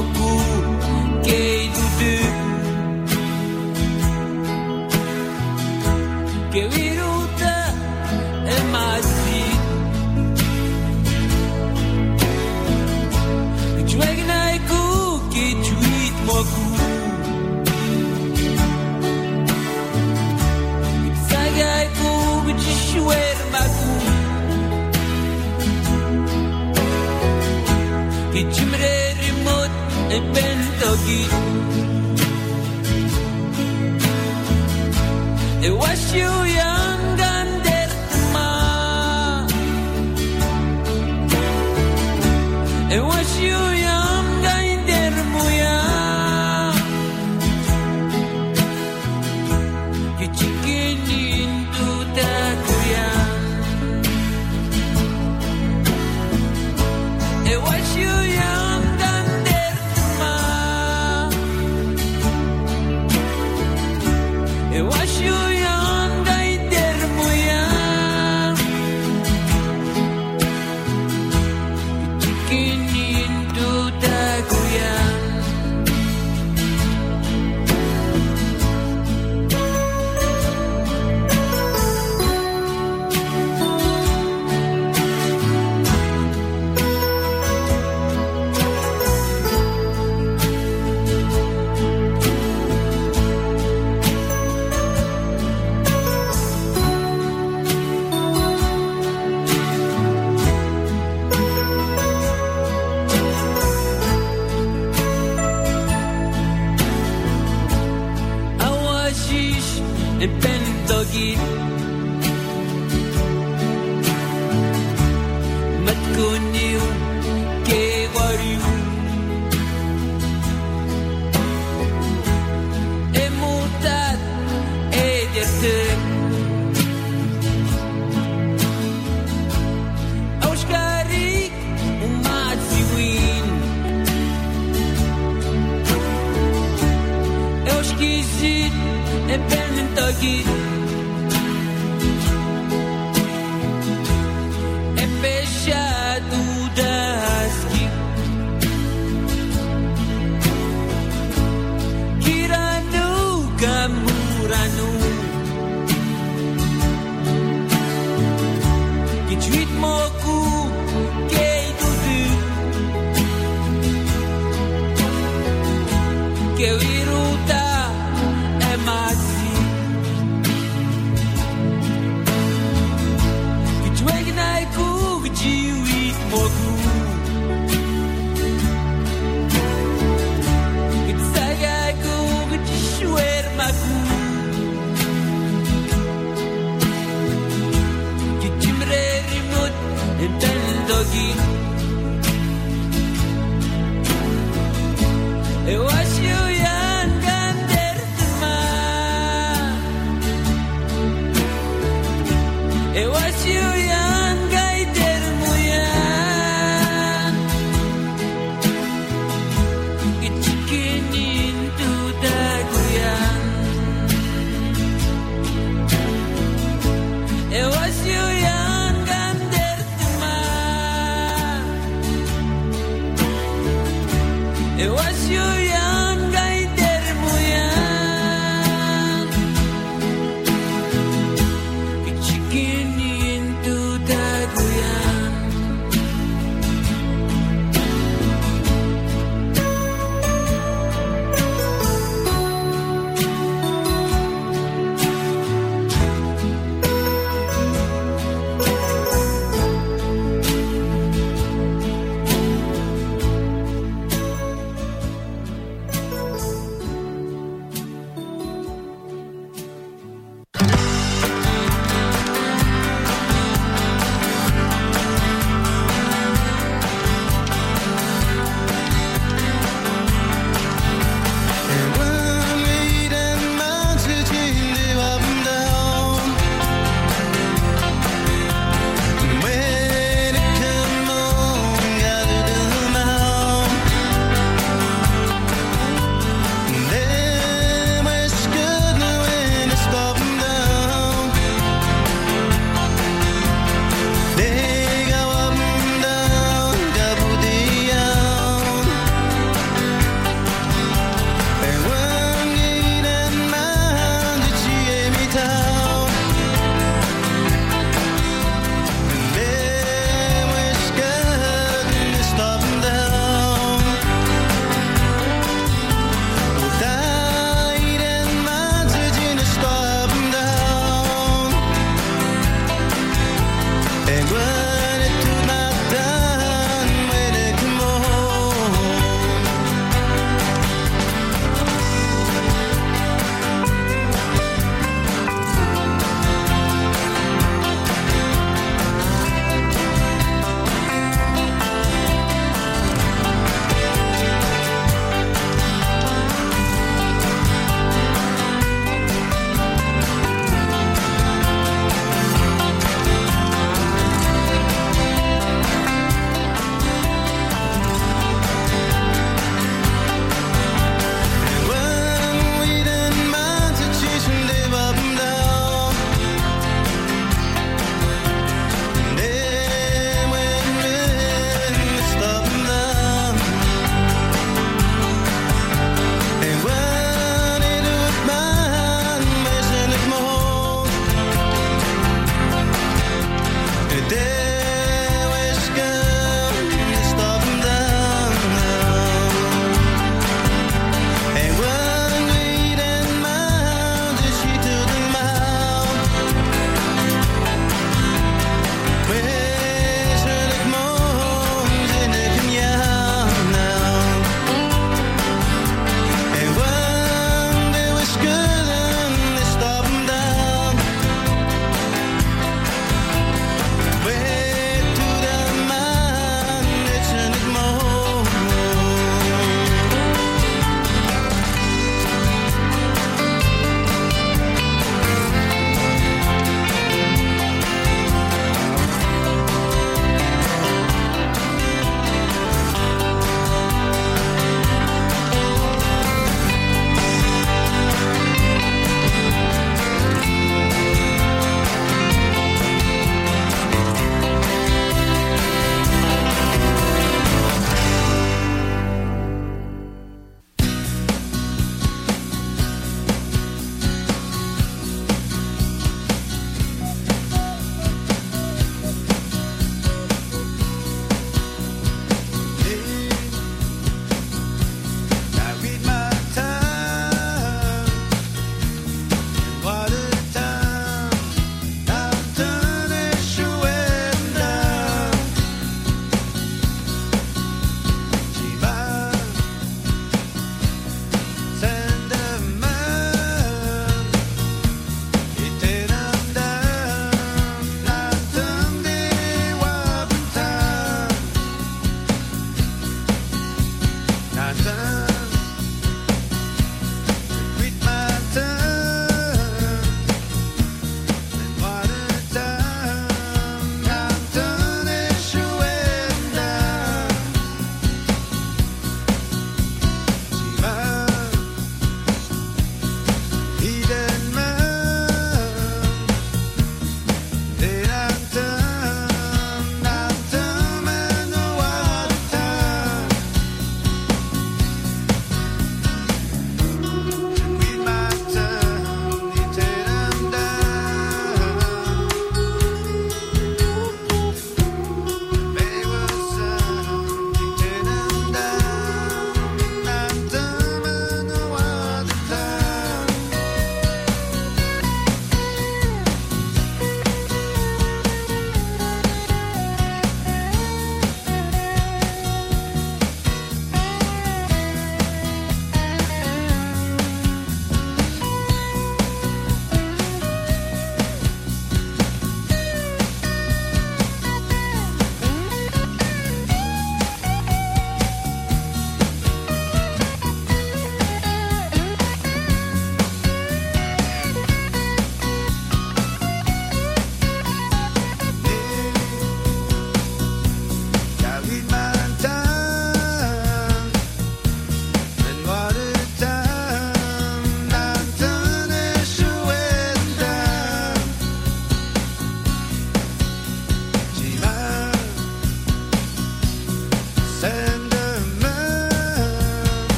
algo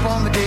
keep on the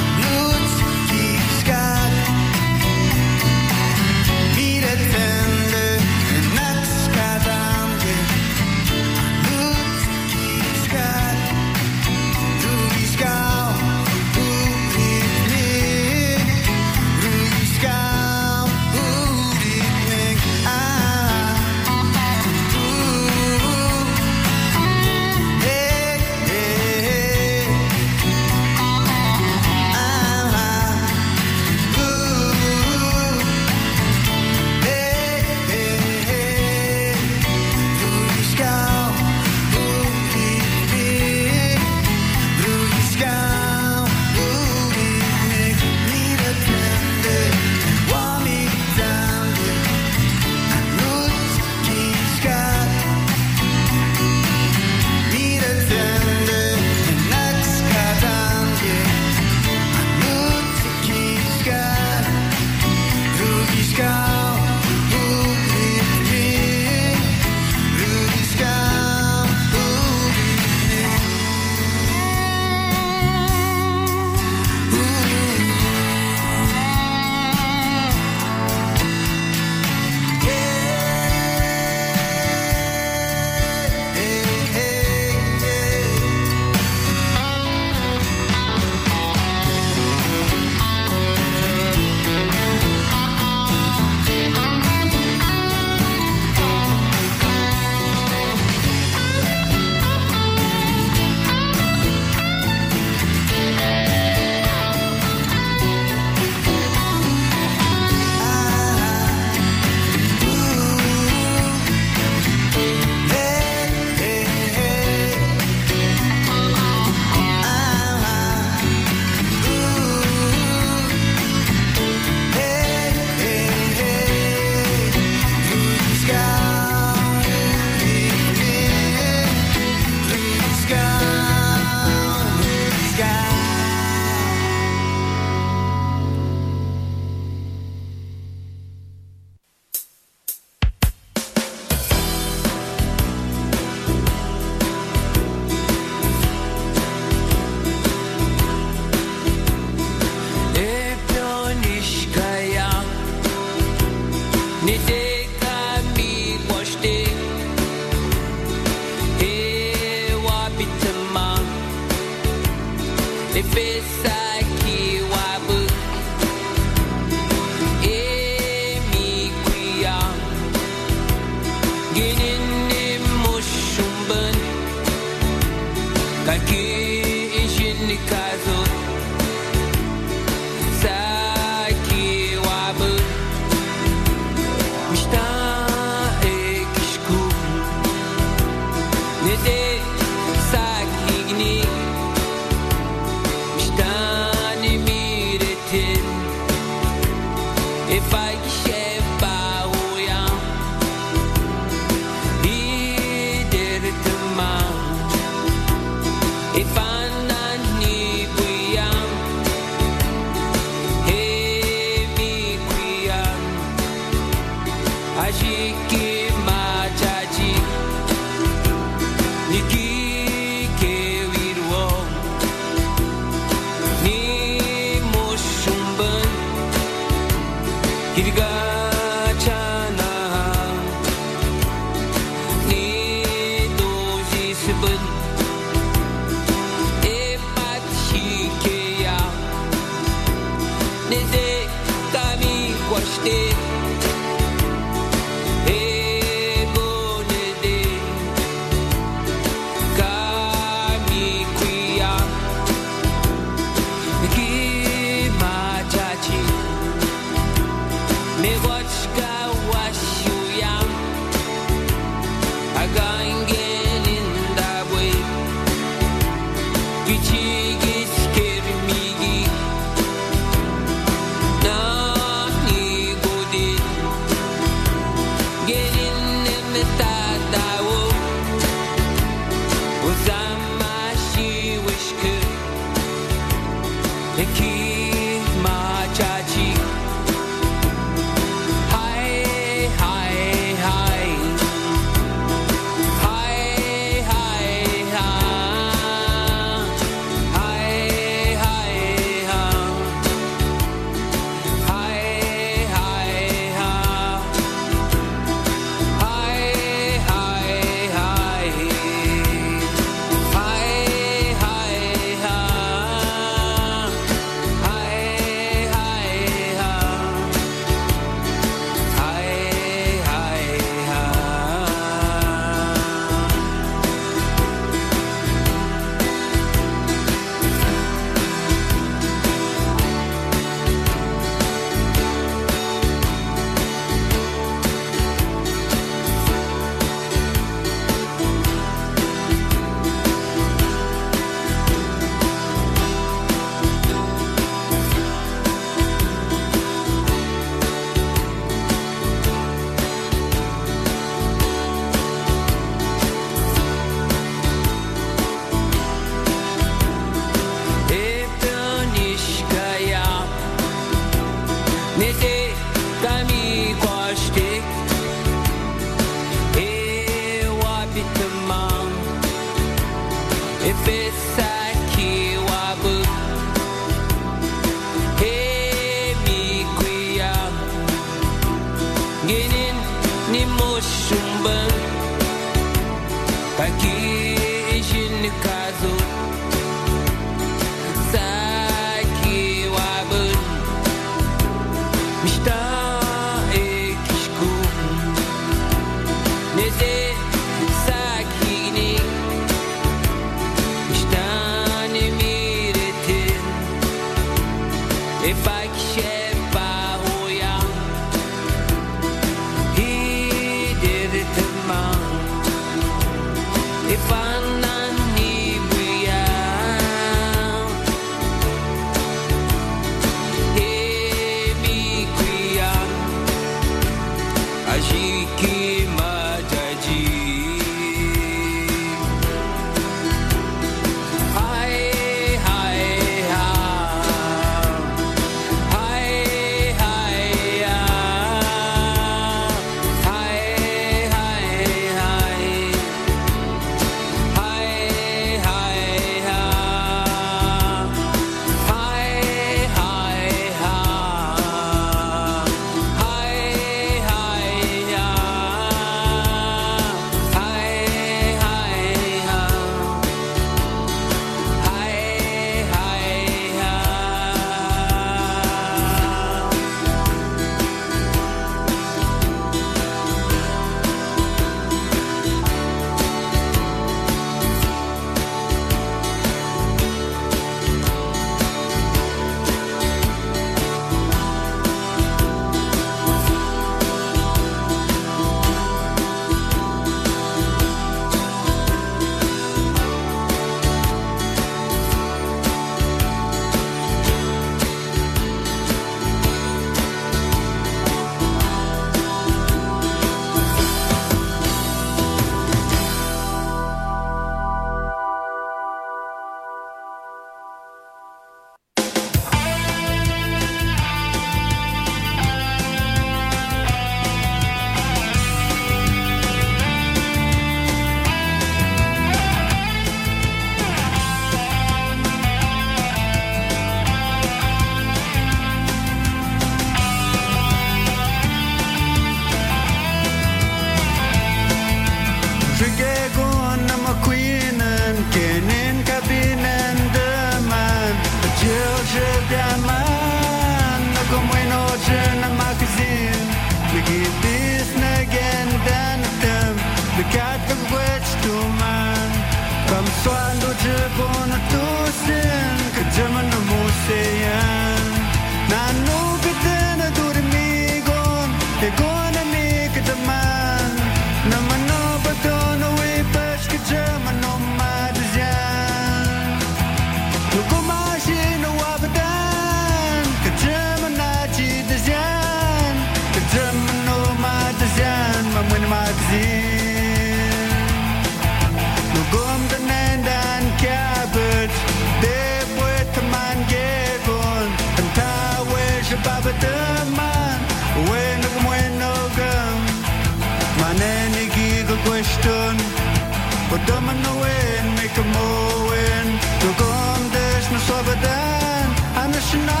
Sycamore wind, no gondes, no suave dan, I'm the Shania.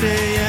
say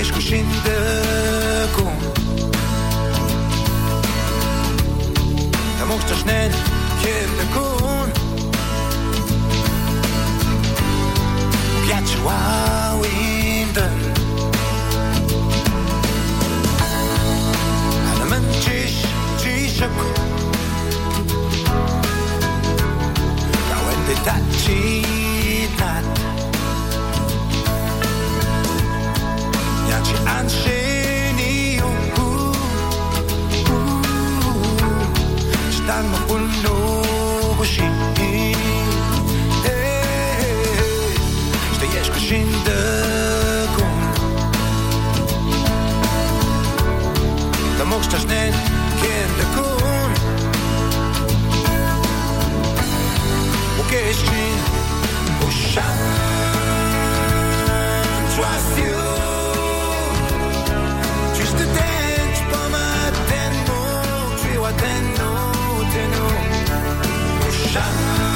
ești cu și cum Da mă uștă șnel, chiar de cum Piace wow in the Ana mânceș, ci șăcu Ca o entitate She. 山。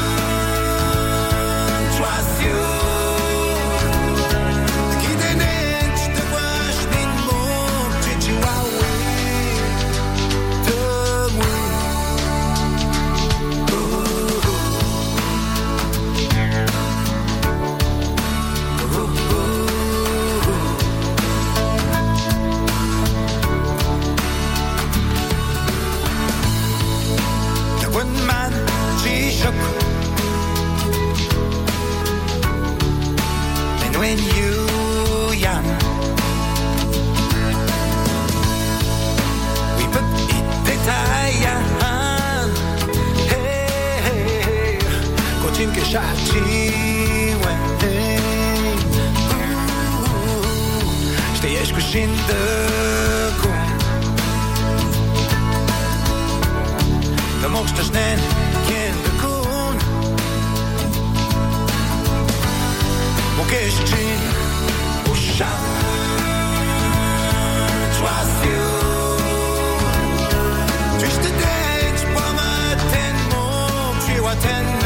tinc que xatxi ho entenc Estai escoixint de com De molts tes nen quien de con. Mo que Tu ho tu. Tu es de dents, pomme, ten, mo, tu es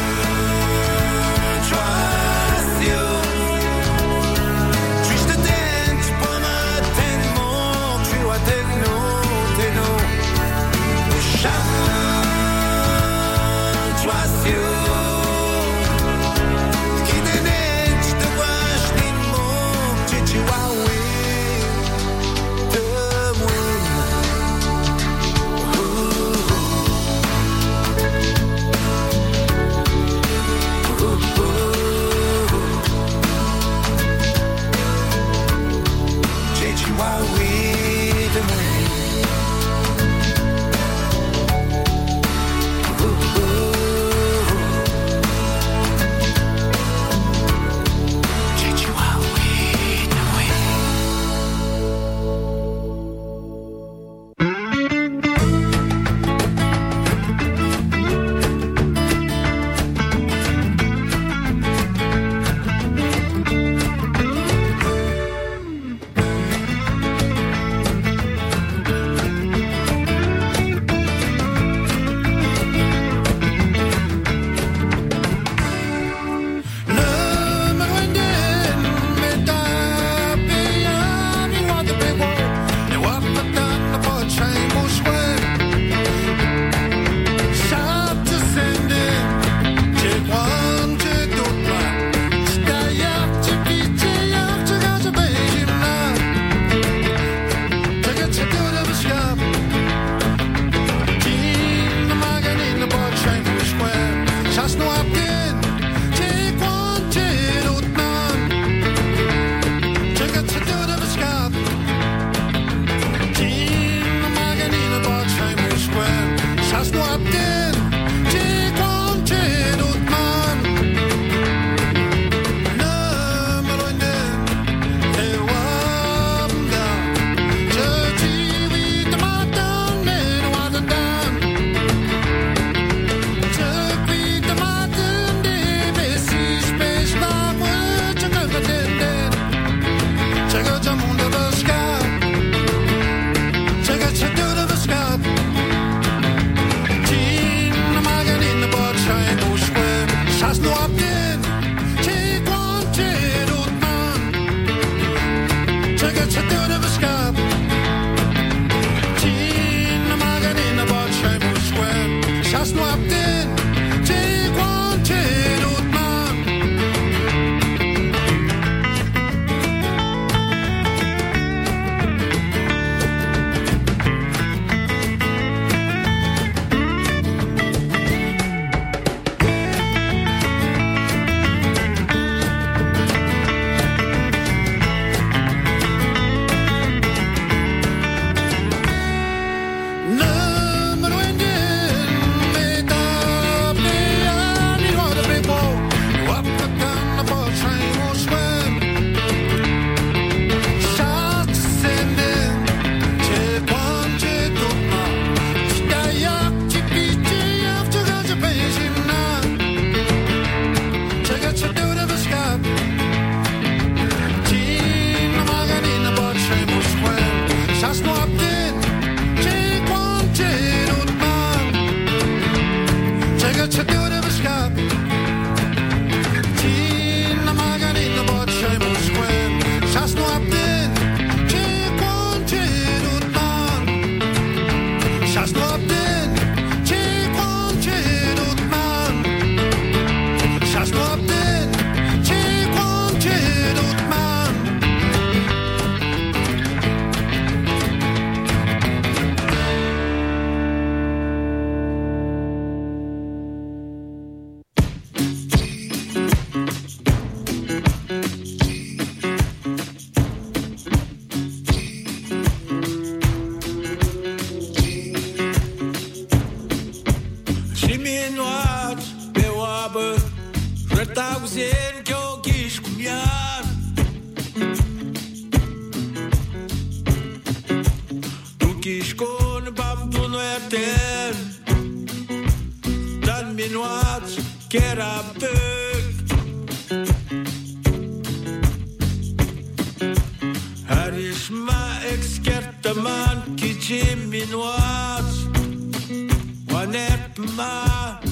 One at March.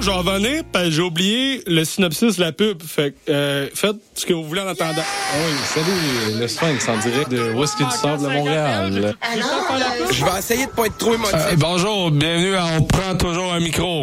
nous, j'en revenir, parce que j'ai oublié le synopsis de la pub. Fait que, euh, faites ce que vous voulez en attendant. Oui, salut, le Sphinx en direct de Whisky du Sable de Montréal. Je vais essayer de pas être trop émotif. Euh, bonjour, bienvenue à On prend toujours un micro.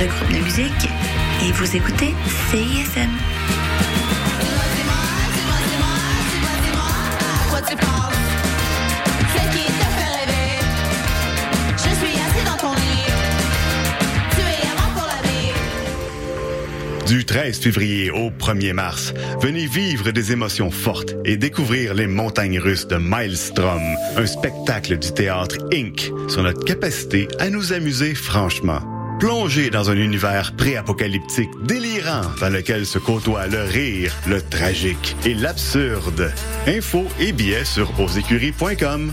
le groupe de musique, et vous écoutez CISM. Quoi tu penses? C'est qui te fait rêver? Je suis assis dans ton lit. Tu es avant pour la vie. Du 13 février au 1er mars, venez vivre des émotions fortes et découvrir les montagnes russes de Maelstrom, un spectacle du théâtre Inc. sur notre capacité à nous amuser franchement. Plongez dans un univers pré-apocalyptique délirant dans lequel se côtoient le rire, le tragique et l'absurde. Infos et billets sur ausécuries.com.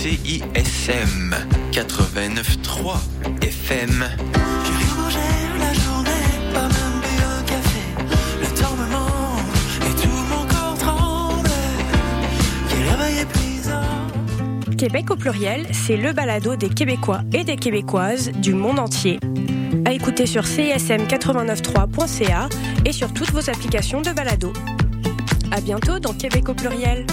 CISM 89.3 FM. Québec au pluriel, c'est le balado des Québécois et des Québécoises du monde entier. À écouter sur csm893.ca et sur toutes vos applications de balado. À bientôt dans Québec au pluriel.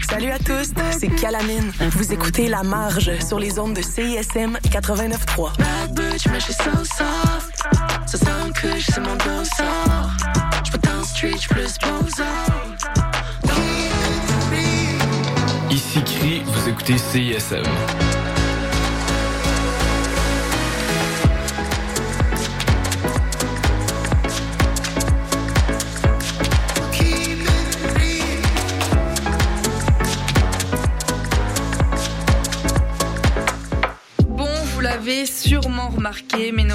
Salut à tous, c'est Calamine. Vous écoutez La Marge sur les ondes de CISM 89.3. Bad bitch, mais je suis so soft. Ça sent que c'est mon danseur. Je peux dans le street, je plus bonzor. Ici Cri, vous écoutez CISM.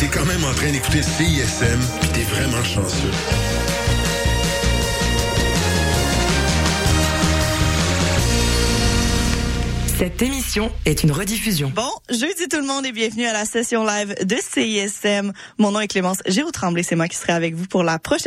T'es quand même en train d'écouter CISM, pis t'es vraiment chanceux. Cette émission est une rediffusion. Bon, jeudi tout le monde et bienvenue à la session live de CISM. Mon nom est Clémence Géraud-Tremblay, c'est moi qui serai avec vous pour la prochaine